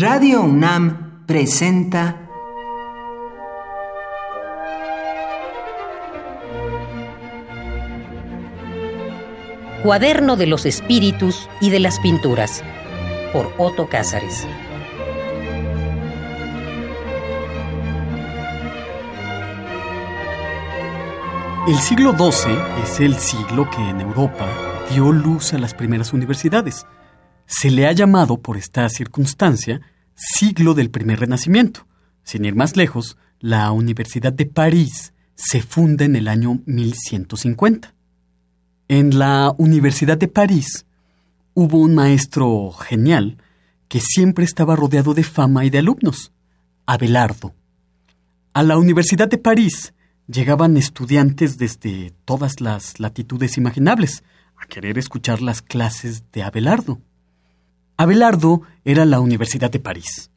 Radio UNAM presenta Cuaderno de los Espíritus y de las Pinturas por Otto Cázares. El siglo XII es el siglo que en Europa dio luz a las primeras universidades. Se le ha llamado por esta circunstancia siglo del primer renacimiento. Sin ir más lejos, la Universidad de París se funda en el año 1150. En la Universidad de París hubo un maestro genial que siempre estaba rodeado de fama y de alumnos, Abelardo. A la Universidad de París llegaban estudiantes desde todas las latitudes imaginables a querer escuchar las clases de Abelardo. Abelardo era la Universidad de París,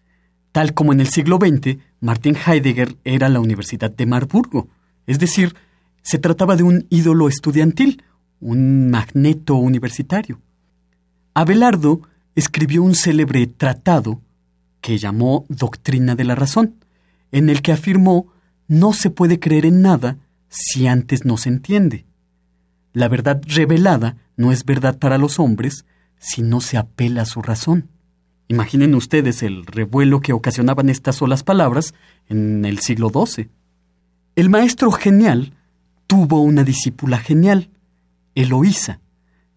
tal como en el siglo XX Martin Heidegger era la Universidad de Marburgo, es decir, se trataba de un ídolo estudiantil, un magneto universitario. Abelardo escribió un célebre tratado que llamó Doctrina de la Razón, en el que afirmó no se puede creer en nada si antes no se entiende. La verdad revelada no es verdad para los hombres si no se apela a su razón. Imaginen ustedes el revuelo que ocasionaban estas solas palabras en el siglo XII. El maestro genial tuvo una discípula genial, Eloísa,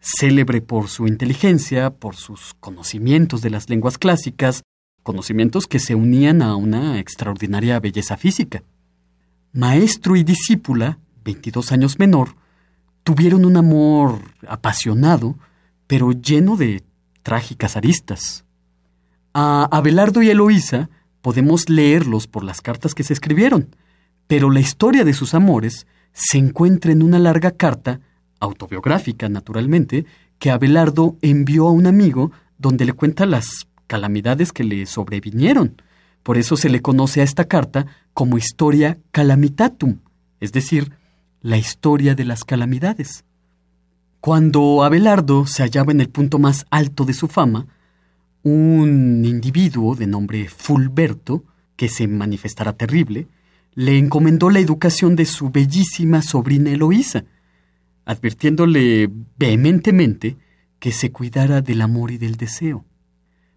célebre por su inteligencia, por sus conocimientos de las lenguas clásicas, conocimientos que se unían a una extraordinaria belleza física. Maestro y discípula, 22 años menor, tuvieron un amor apasionado, pero lleno de trágicas aristas. A Abelardo y Eloísa podemos leerlos por las cartas que se escribieron, pero la historia de sus amores se encuentra en una larga carta, autobiográfica naturalmente, que Abelardo envió a un amigo donde le cuenta las calamidades que le sobrevinieron. Por eso se le conoce a esta carta como historia calamitatum, es decir, la historia de las calamidades. Cuando Abelardo se hallaba en el punto más alto de su fama, un individuo de nombre Fulberto, que se manifestará terrible, le encomendó la educación de su bellísima sobrina Eloísa, advirtiéndole vehementemente que se cuidara del amor y del deseo.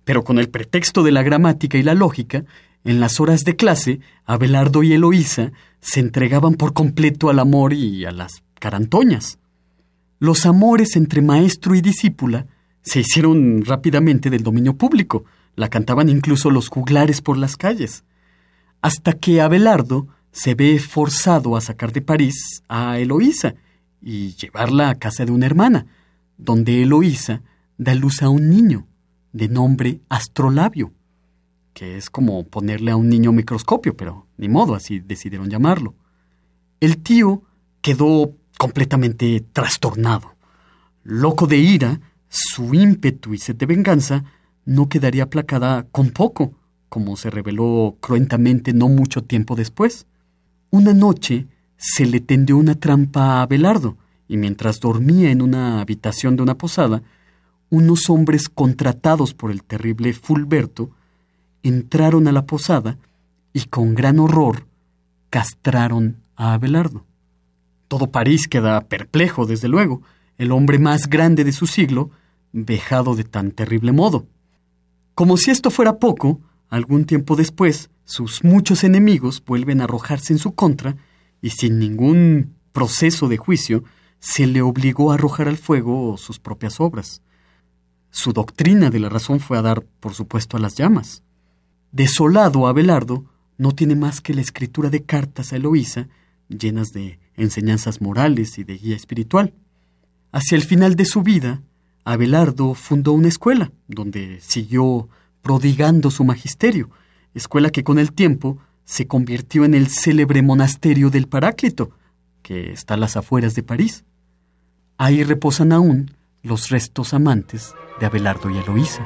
Pero con el pretexto de la gramática y la lógica, en las horas de clase, Abelardo y Eloísa se entregaban por completo al amor y a las carantoñas. Los amores entre maestro y discípula se hicieron rápidamente del dominio público, la cantaban incluso los juglares por las calles, hasta que Abelardo se ve forzado a sacar de París a Eloísa y llevarla a casa de una hermana, donde Eloísa da luz a un niño de nombre Astrolabio, que es como ponerle a un niño microscopio, pero ni modo, así decidieron llamarlo. El tío quedó completamente trastornado. Loco de ira, su ímpetu y sed de venganza no quedaría aplacada con poco, como se reveló cruentamente no mucho tiempo después. Una noche se le tendió una trampa a Abelardo, y mientras dormía en una habitación de una posada, unos hombres contratados por el terrible Fulberto entraron a la posada y con gran horror castraron a Abelardo. Todo París queda perplejo, desde luego, el hombre más grande de su siglo, vejado de tan terrible modo. Como si esto fuera poco, algún tiempo después, sus muchos enemigos vuelven a arrojarse en su contra y sin ningún proceso de juicio se le obligó a arrojar al fuego sus propias obras. Su doctrina de la razón fue a dar, por supuesto, a las llamas. Desolado Abelardo no tiene más que la escritura de cartas a Eloísa, llenas de enseñanzas morales y de guía espiritual. Hacia el final de su vida, Abelardo fundó una escuela, donde siguió prodigando su magisterio, escuela que con el tiempo se convirtió en el célebre monasterio del Paráclito, que está a las afueras de París. Ahí reposan aún los restos amantes de Abelardo y Eloísa.